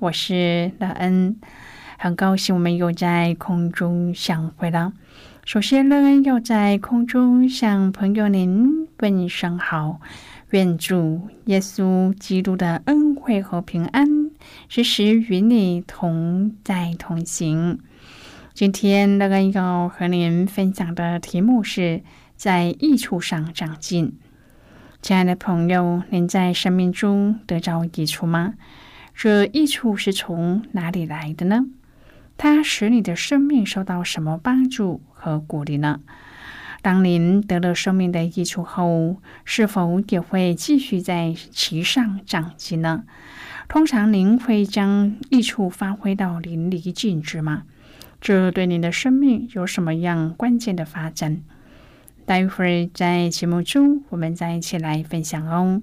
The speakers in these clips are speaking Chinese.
我是乐恩，很高兴我们又在空中相会了。首先，乐恩要在空中向朋友您问声好，愿主耶稣基督的恩惠和平安时时与你同在同行。今天，乐恩要和您分享的题目是在益处上长进。亲爱的朋友，您在生命中得着益处吗？这益处是从哪里来的呢？它使你的生命受到什么帮助和鼓励呢？当您得了生命的益处后，是否也会继续在其上长进呢？通常您会将益处发挥到淋漓尽致吗？这对您的生命有什么样关键的发展？待会儿在节目中，我们再一起来分享哦。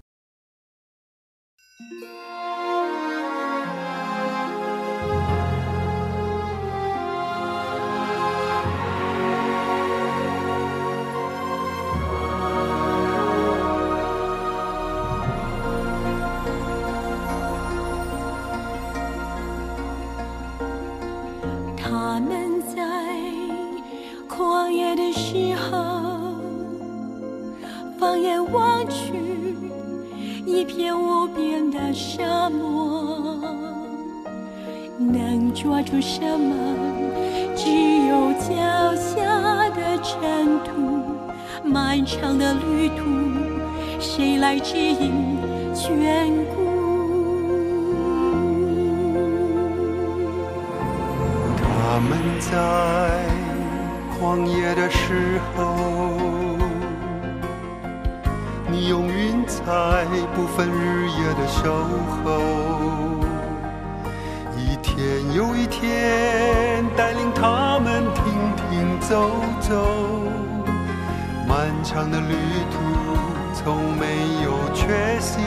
放眼望去，一片无边的沙漠。能抓住什么？只有脚下的尘土，漫长的旅途，谁来指引眷顾？他们在旷野的时候，用云彩不分日夜的守候。一天又一天，带领他们停停走走，漫长的旅途从没有缺席，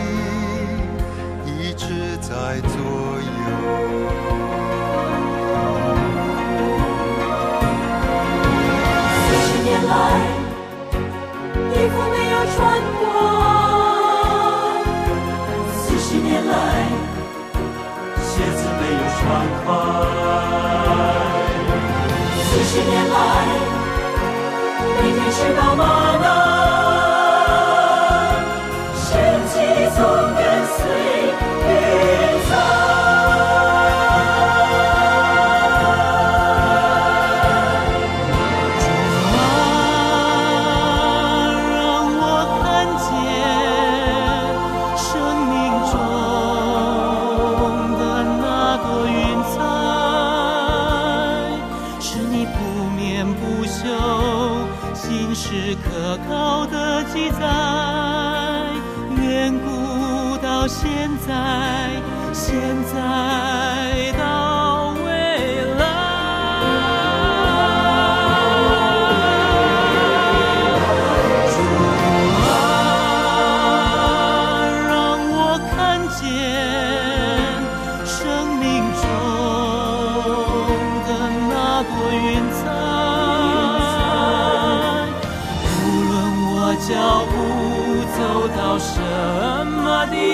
一直在左右。到现在，现在到未来，主啊，让我看见生命中的那朵云彩，无论我脚步走到什么地方。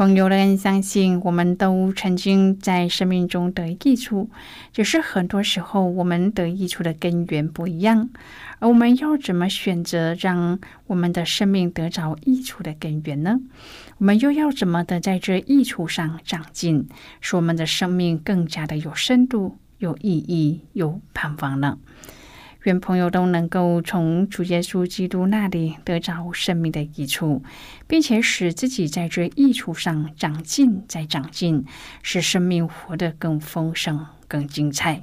朋友们，相信我们都曾经在生命中得益处，只是很多时候我们得益处的根源不一样，而我们要怎么选择让我们的生命得着益处的根源呢？我们又要怎么的在这益处上长进，使我们的生命更加的有深度、有意义、有盼望呢？愿朋友都能够从主耶稣基督那里得着生命的益处，并且使自己在这益处上长进，再长进，使生命活得更丰盛、更精彩。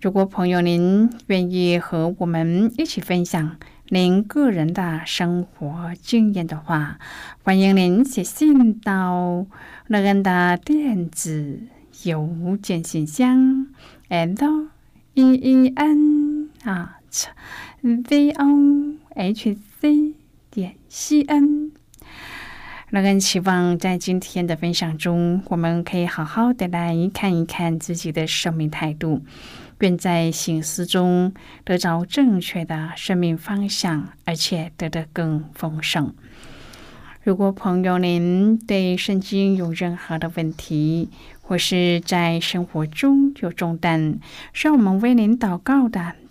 如果朋友您愿意和我们一起分享您个人的生活经验的话，欢迎您写信到乐恩的电子邮件信箱，and e e n。啊，v o h c 点 c n。那个希望在今天的分享中，我们可以好好的来看一看自己的生命态度，愿在醒思中得着正确的生命方向，而且得得更丰盛。如果朋友您对圣经有任何的问题，或是在生活中有重担，需要我们为您祷告的，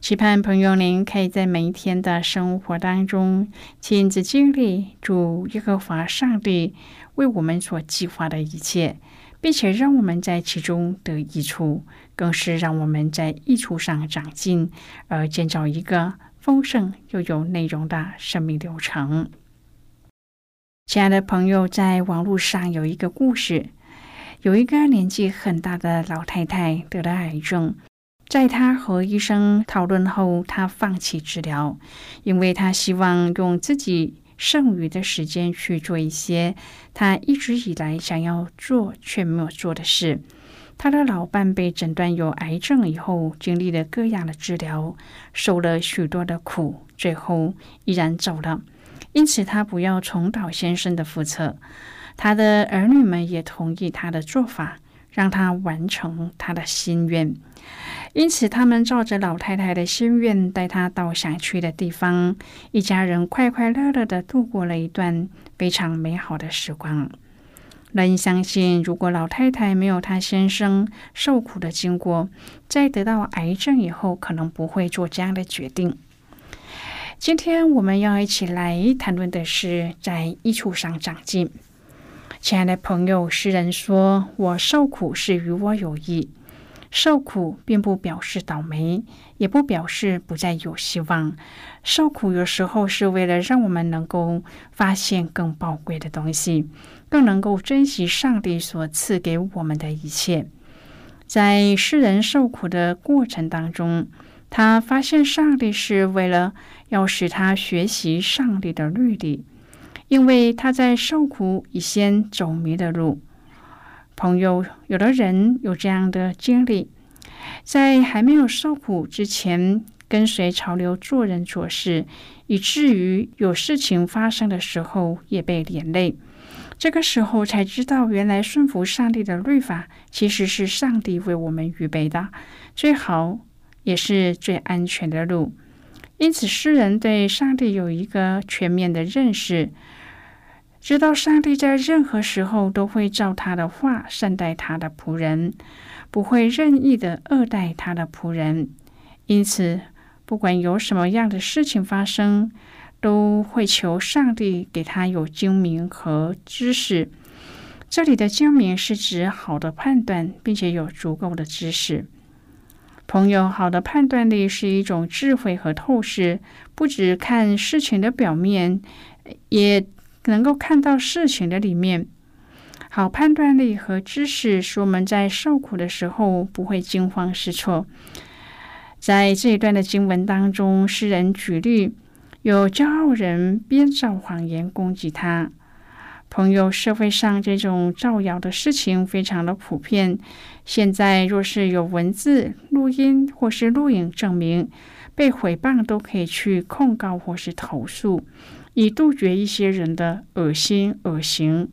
期盼朋友您可以在每一天的生活当中亲自经历主耶和华上帝为我们所计划的一切，并且让我们在其中得益处，更是让我们在益处上长进，而建造一个丰盛又有内容的生命流程。亲爱的朋友，在网络上有一个故事，有一个年纪很大的老太太得了癌症。在他和医生讨论后，他放弃治疗，因为他希望用自己剩余的时间去做一些他一直以来想要做却没有做的事。他的老伴被诊断有癌症以后，经历了各样的治疗，受了许多的苦，最后依然走了。因此，他不要重蹈先生的覆辙。他的儿女们也同意他的做法，让他完成他的心愿。因此，他们照着老太太的心愿，带他到想去的地方。一家人快快乐乐的度过了一段非常美好的时光。人相信，如果老太太没有她先生受苦的经过，在得到癌症以后，可能不会做这样的决定。今天我们要一起来谈论的是在益处上长进。亲爱的朋友，诗人说：“我受苦是与我有益。”受苦并不表示倒霉，也不表示不再有希望。受苦有时候是为了让我们能够发现更宝贵的东西，更能够珍惜上帝所赐给我们的一切。在诗人受苦的过程当中，他发现上帝是为了要使他学习上帝的律例，因为他在受苦以先走迷的路。朋友，有的人有这样的经历，在还没有受苦之前，跟随潮流做人做事，以至于有事情发生的时候也被连累。这个时候才知道，原来顺服上帝的律法，其实是上帝为我们预备的最好也是最安全的路。因此，诗人对上帝有一个全面的认识。知道上帝在任何时候都会照他的话善待他的仆人，不会任意的恶待他的仆人。因此，不管有什么样的事情发生，都会求上帝给他有精明和知识。这里的精明是指好的判断，并且有足够的知识。朋友，好的判断力是一种智慧和透视，不只看事情的表面，也。能够看到事情的里面，好判断力和知识，使我们在受苦的时候不会惊慌失措。在这一段的经文当中，诗人举例有骄傲人编造谎言攻击他。朋友，社会上这种造谣的事情非常的普遍。现在若是有文字、录音或是录影证明被毁谤，都可以去控告或是投诉。以杜绝一些人的恶心恶行，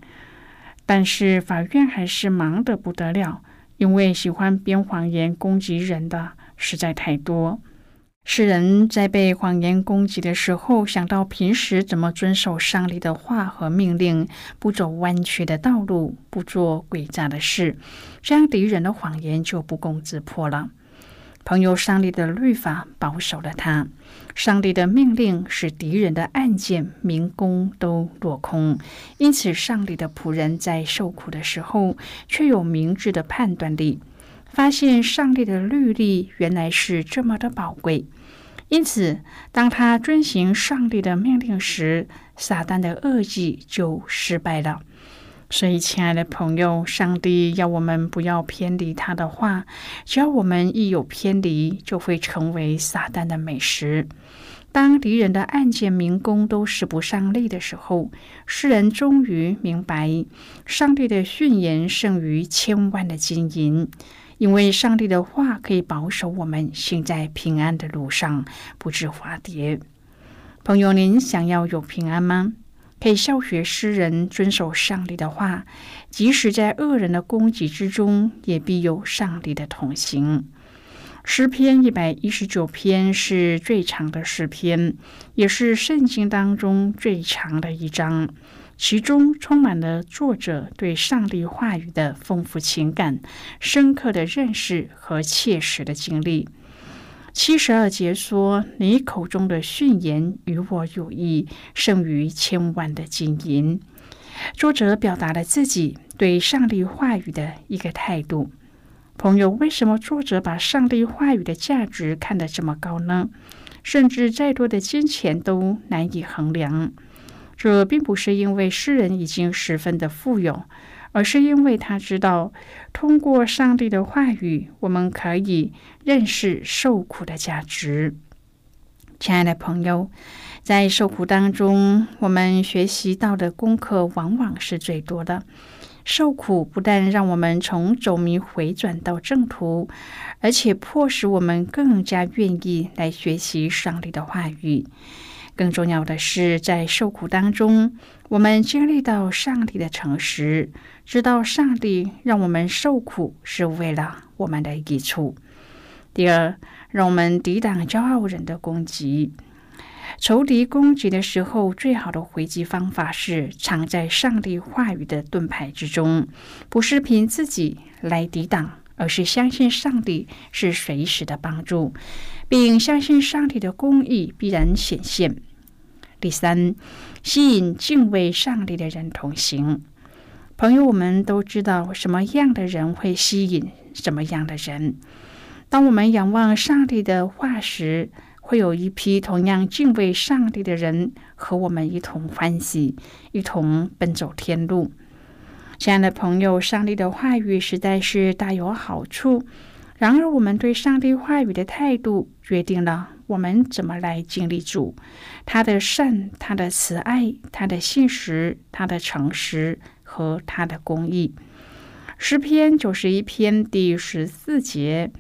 但是法院还是忙得不得了，因为喜欢编谎言攻击人的实在太多。世人在被谎言攻击的时候，想到平时怎么遵守上帝的话和命令，不走弯曲的道路，不做诡诈的事，这样敌人的谎言就不攻自破了。朋友，上帝的律法保守了他，上帝的命令使敌人的案件、民工都落空。因此，上帝的仆人在受苦的时候，却有明智的判断力，发现上帝的律例原来是这么的宝贵。因此，当他遵行上帝的命令时，撒旦的恶计就失败了。所以，亲爱的朋友，上帝要我们不要偏离他的话。只要我们一有偏离，就会成为撒旦的美食。当敌人的暗箭、民工都使不上力的时候，世人终于明白，上帝的训言胜于千万的金银，因为上帝的话可以保守我们行在平安的路上，不致滑跌。朋友，您想要有平安吗？可以效学诗人，遵守上帝的话，即使在恶人的攻击之中，也必有上帝的同行。诗篇一百一十九篇是最长的诗篇，也是圣经当中最长的一章，其中充满了作者对上帝话语的丰富情感、深刻的认识和切实的经历。七十二节说：“你口中的训言与我有益，胜于千万的金银。”作者表达了自己对上帝话语的一个态度。朋友，为什么作者把上帝话语的价值看得这么高呢？甚至再多的金钱都难以衡量。这并不是因为诗人已经十分的富有。而是因为他知道，通过上帝的话语，我们可以认识受苦的价值。亲爱的朋友，在受苦当中，我们学习到的功课往往是最多的。受苦不但让我们从走迷回转到正途，而且迫使我们更加愿意来学习上帝的话语。更重要的是，在受苦当中，我们经历到上帝的诚实，知道上帝让我们受苦是为了我们的益处。第二，让我们抵挡骄傲人的攻击。仇敌攻击的时候，最好的回击方法是藏在上帝话语的盾牌之中，不是凭自己来抵挡，而是相信上帝是随时的帮助，并相信上帝的公义必然显现。第三，吸引敬畏上帝的人同行。朋友，我们都知道什么样的人会吸引什么样的人。当我们仰望上帝的话时，会有一批同样敬畏上帝的人和我们一同欢喜，一同奔走天路。亲爱的朋友，上帝的话语实在是大有好处。然而，我们对上帝话语的态度，决定了我们怎么来经历主他的善、他的慈爱、他的信实、他的诚实和他的公义。诗篇九十一篇第十四节。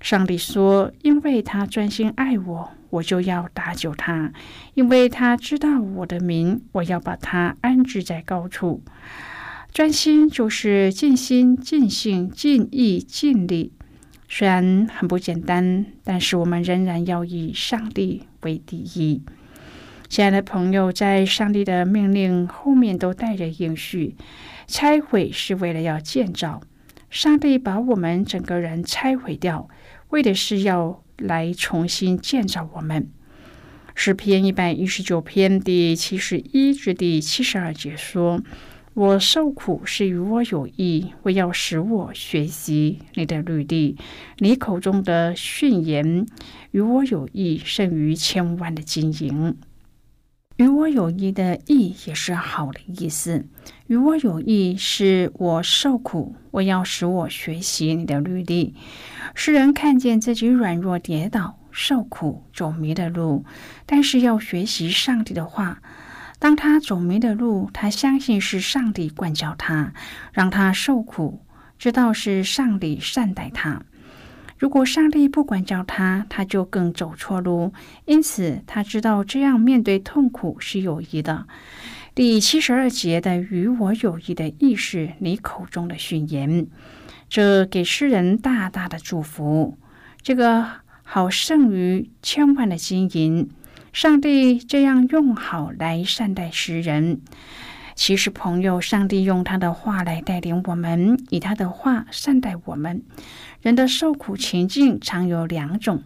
上帝说：“因为他专心爱我，我就要搭救他；因为他知道我的名，我要把他安置在高处。专心就是尽心、尽性、尽意、尽力。虽然很不简单，但是我们仍然要以上帝为第一。亲爱的朋友，在上帝的命令后面都带着应许，拆毁是为了要建造。上帝把我们整个人拆毁掉。”为的是要来重新建造我们。诗篇一百一十九篇第七十一至第七十二节说：“我受苦是与我有益，为要使我学习你的律例。你口中的训言与我有益，胜于千万的金银。”与我有益的益也是好的意思。与我有益是我受苦，我要使我学习你的律例。诗人看见自己软弱、跌倒、受苦、走迷的路，但是要学习上帝的话。当他走迷的路，他相信是上帝管教他，让他受苦，知道是上帝善待他。如果上帝不管教他，他就更走错路。因此，他知道这样面对痛苦是有益的。第七十二节的“与我有益”的意识，你口中的训言，这给诗人大大的祝福。这个好胜于千万的金银。上帝这样用好来善待诗人。其实，朋友，上帝用他的话来带领我们，以他的话善待我们。人的受苦情境常有两种：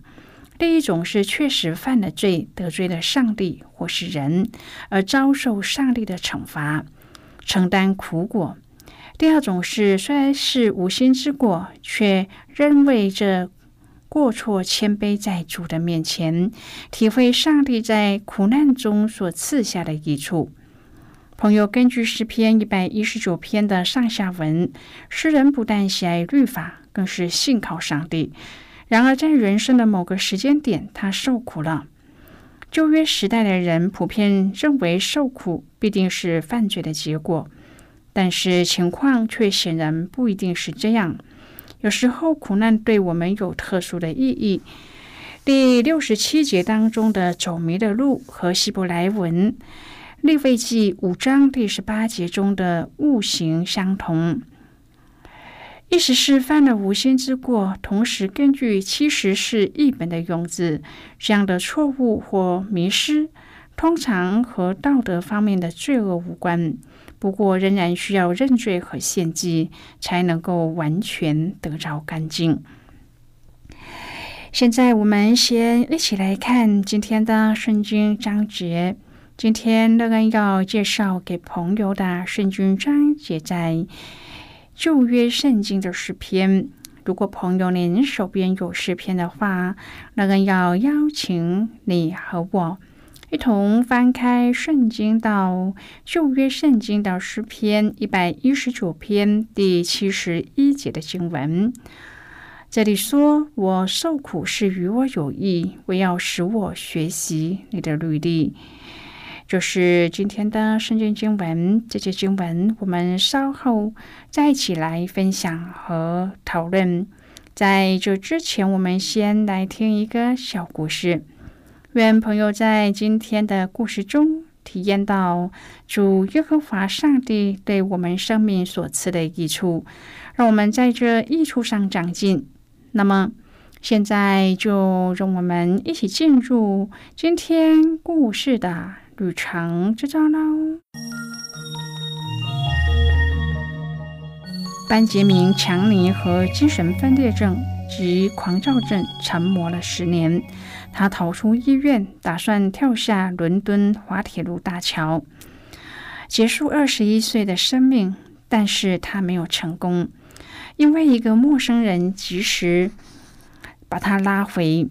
第一种是确实犯了罪，得罪了上帝或是人，而遭受上帝的惩罚，承担苦果；第二种是虽然是无心之过，却仍为这过错谦卑在主的面前，体会上帝在苦难中所赐下的益处。朋友，根据诗篇一百一十九篇的上下文，诗人不但喜爱律法。更是信靠上帝。然而，在人生的某个时间点，他受苦了。旧约时代的人普遍认为受苦必定是犯罪的结果，但是情况却显然不一定是这样。有时候，苦难对我们有特殊的意义。第六十七节当中的走迷的路和希伯来文利未记五章第十八节中的物形相同。意思是犯了无心之过，同时根据七十是译本的用字，这样的错误或迷失，通常和道德方面的罪恶无关。不过，仍然需要认罪和献祭，才能够完全得着干净。现在，我们先一起来看今天的圣经章节。今天乐恩要介绍给朋友的圣经章节在。旧约圣经的诗篇，如果朋友您手边有诗篇的话，那个要邀请你和我一同翻开圣经到旧约圣经的诗篇一百一十九篇第七十一节的经文。这里说：“我受苦是与我有益，我要使我学习你的律例。”就是今天的圣经经文。这些经文我们稍后再一起来分享和讨论。在这之前，我们先来听一个小故事。愿朋友在今天的故事中体验到主耶和华上帝对我们生命所赐的益处，让我们在这益处上长进。那么，现在就让我们一起进入今天故事的旅程之中喽。班杰明·强尼和精神分裂症及狂躁症沉默了十年。他逃出医院，打算跳下伦敦滑铁卢大桥，结束二十一岁的生命。但是他没有成功，因为一个陌生人及时把他拉回。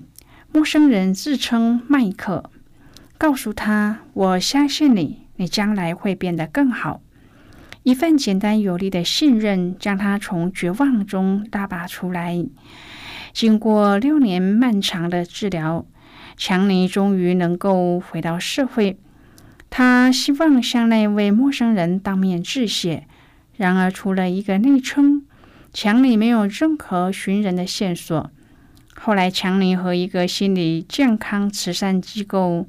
陌生人自称麦克，告诉他：“我相信你，你将来会变得更好。”一份简单有力的信任将他从绝望中拉拔出来。经过六年漫长的治疗，强尼终于能够回到社会。他希望向那位陌生人当面致谢，然而除了一个昵称，强尼没有任何寻人的线索。后来，强尼和一个心理健康慈善机构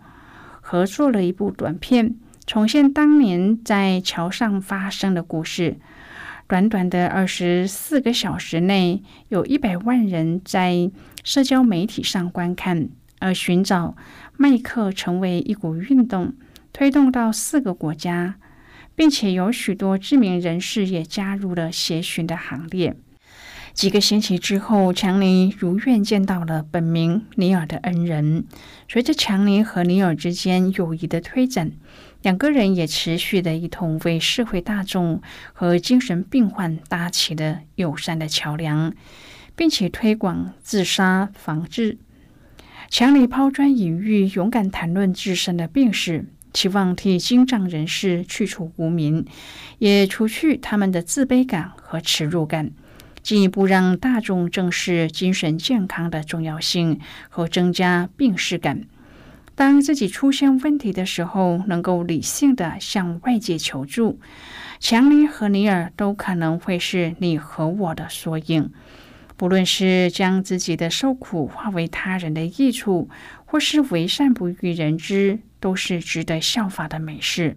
合作了一部短片，重现当年在桥上发生的故事。短短的二十四个小时内，有一百万人在社交媒体上观看，而寻找麦克成为一股运动，推动到四个国家，并且有许多知名人士也加入了协寻的行列。几个星期之后，强尼如愿见到了本名尼尔的恩人。随着强尼和尼尔之间友谊的推展，两个人也持续的一同为社会大众和精神病患搭起了友善的桥梁，并且推广自杀防治。强尼抛砖引玉，勇敢谈论自身的病史，期望替精障人士去除无名，也除去他们的自卑感和耻辱感，进一步让大众正视精神健康的重要性和增加病视感。当自己出现问题的时候，能够理性的向外界求助。强尼和尼尔都可能会是你和我的缩影。不论是将自己的受苦化为他人的益处，或是为善不欲人知，都是值得效法的美事。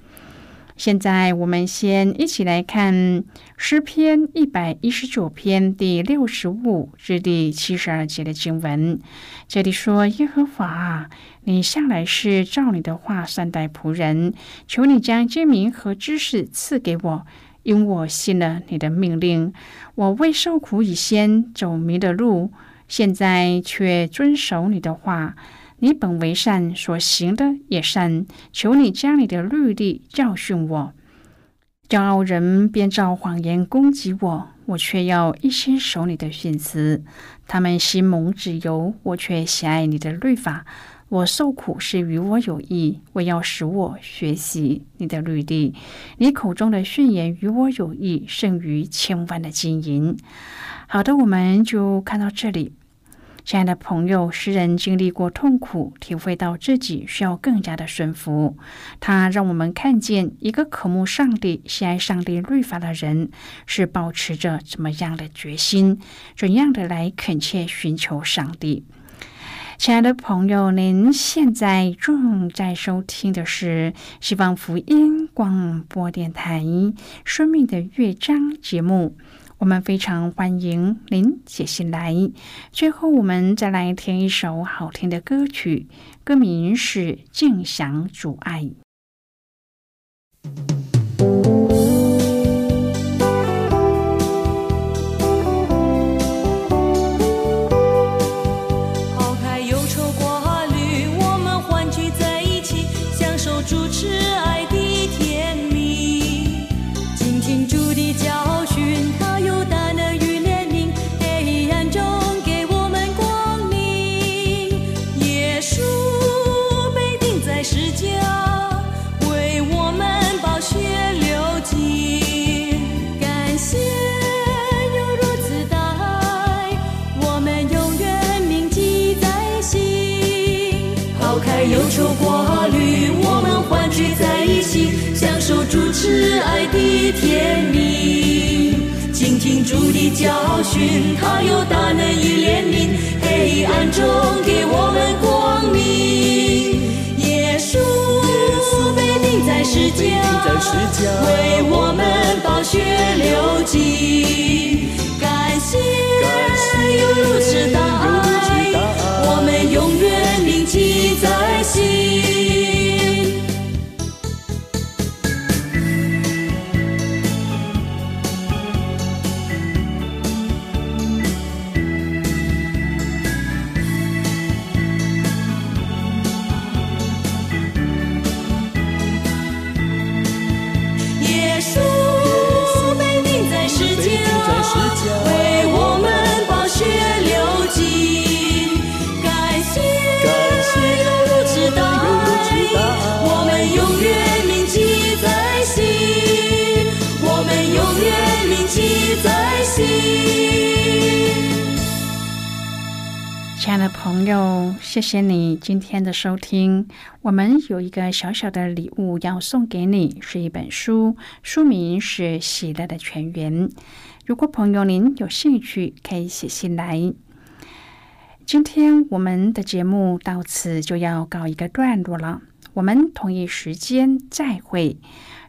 现在我们先一起来看诗篇一百一十九篇第六十五至第七十二节的经文。这里说：“耶和华，你向来是照你的话善待仆人，求你将精明和知识赐给我，因我信了你的命令。我未受苦以先走迷的路，现在却遵守你的话。”你本为善，所行的也善。求你将你的律例教训我。骄傲人编造谎言攻击我，我却要一心守你的训词。他们心蒙脂油，我却喜爱你的律法。我受苦是与我有益，为要使我学习你的律例。你口中的训言与我有益，胜于千万的金银。好的，我们就看到这里。亲爱的朋友，诗人经历过痛苦，体会到自己需要更加的顺服。他让我们看见一个渴慕上帝、喜爱上帝律法的人，是保持着怎么样的决心，怎样的来恳切寻求上帝。亲爱的朋友，您现在正在收听的是西方福音广播电台《生命的乐章》节目。我们非常欢迎您写信来。最后，我们再来听一首好听的歌曲，歌名是《静享阻碍》。开忧愁挂虑，我们欢聚在一起，享受主慈爱的甜蜜。倾听主的教训，他有大能与怜悯，黑暗中给我们光明。耶稣被钉在十字架，为我们宝血流尽。感谢有如此大爱，朋友，谢谢你今天的收听。我们有一个小小的礼物要送给你，是一本书，书名是《喜乐的泉源》。如果朋友您有兴趣，可以写信来。今天我们的节目到此就要告一个段落了，我们同一时间再会。